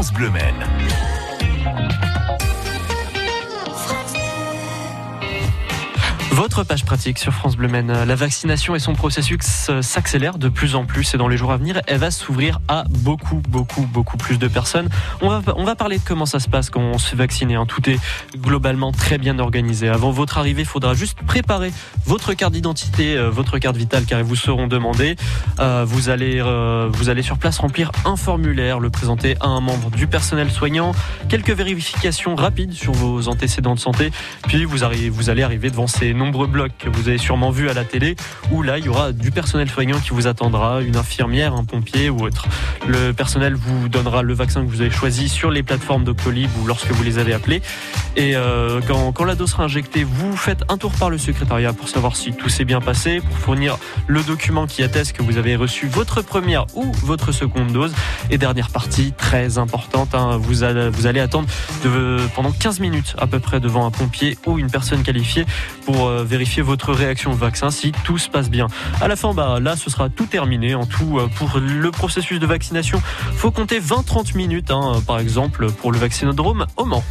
France Bleu. Votre page pratique sur France Bleu Maine. La vaccination et son processus s'accélèrent de plus en plus et dans les jours à venir, elle va s'ouvrir à beaucoup, beaucoup, beaucoup plus de personnes. On va, on va parler de comment ça se passe quand on se fait vacciner. Tout est globalement très bien organisé. Avant votre arrivée, il faudra juste préparer votre carte d'identité, euh, votre carte vitale car ils vous seront demandées. Euh, vous, allez, euh, vous allez sur place remplir un formulaire, le présenter à un membre du personnel soignant, quelques vérifications rapides sur vos antécédents de santé, puis vous, arrivez, vous allez arriver devant ces nombreux blocs que vous avez sûrement vu à la télé, où là, il y aura du personnel soignant qui vous attendra, une infirmière, un pompier ou autre. Le personnel vous donnera le vaccin que vous avez choisi sur les plateformes Doctolib ou lorsque vous les avez appelés. Et euh, quand, quand la dose sera injectée, vous faites un tour par le secrétariat pour savoir si tout s'est bien passé, pour fournir le document qui atteste que vous avez reçu votre première ou votre seconde dose. Et dernière partie, très importante, hein, vous, allez, vous allez attendre de, pendant 15 minutes à peu près devant un pompier ou une personne qualifiée pour euh, vérifier votre réaction au vaccin si tout se passe bien. À la fin, bah, là, ce sera tout terminé. En tout, euh, pour le processus de vaccination, faut compter 20-30 minutes, hein, par exemple, pour le vaccinodrome au Mans.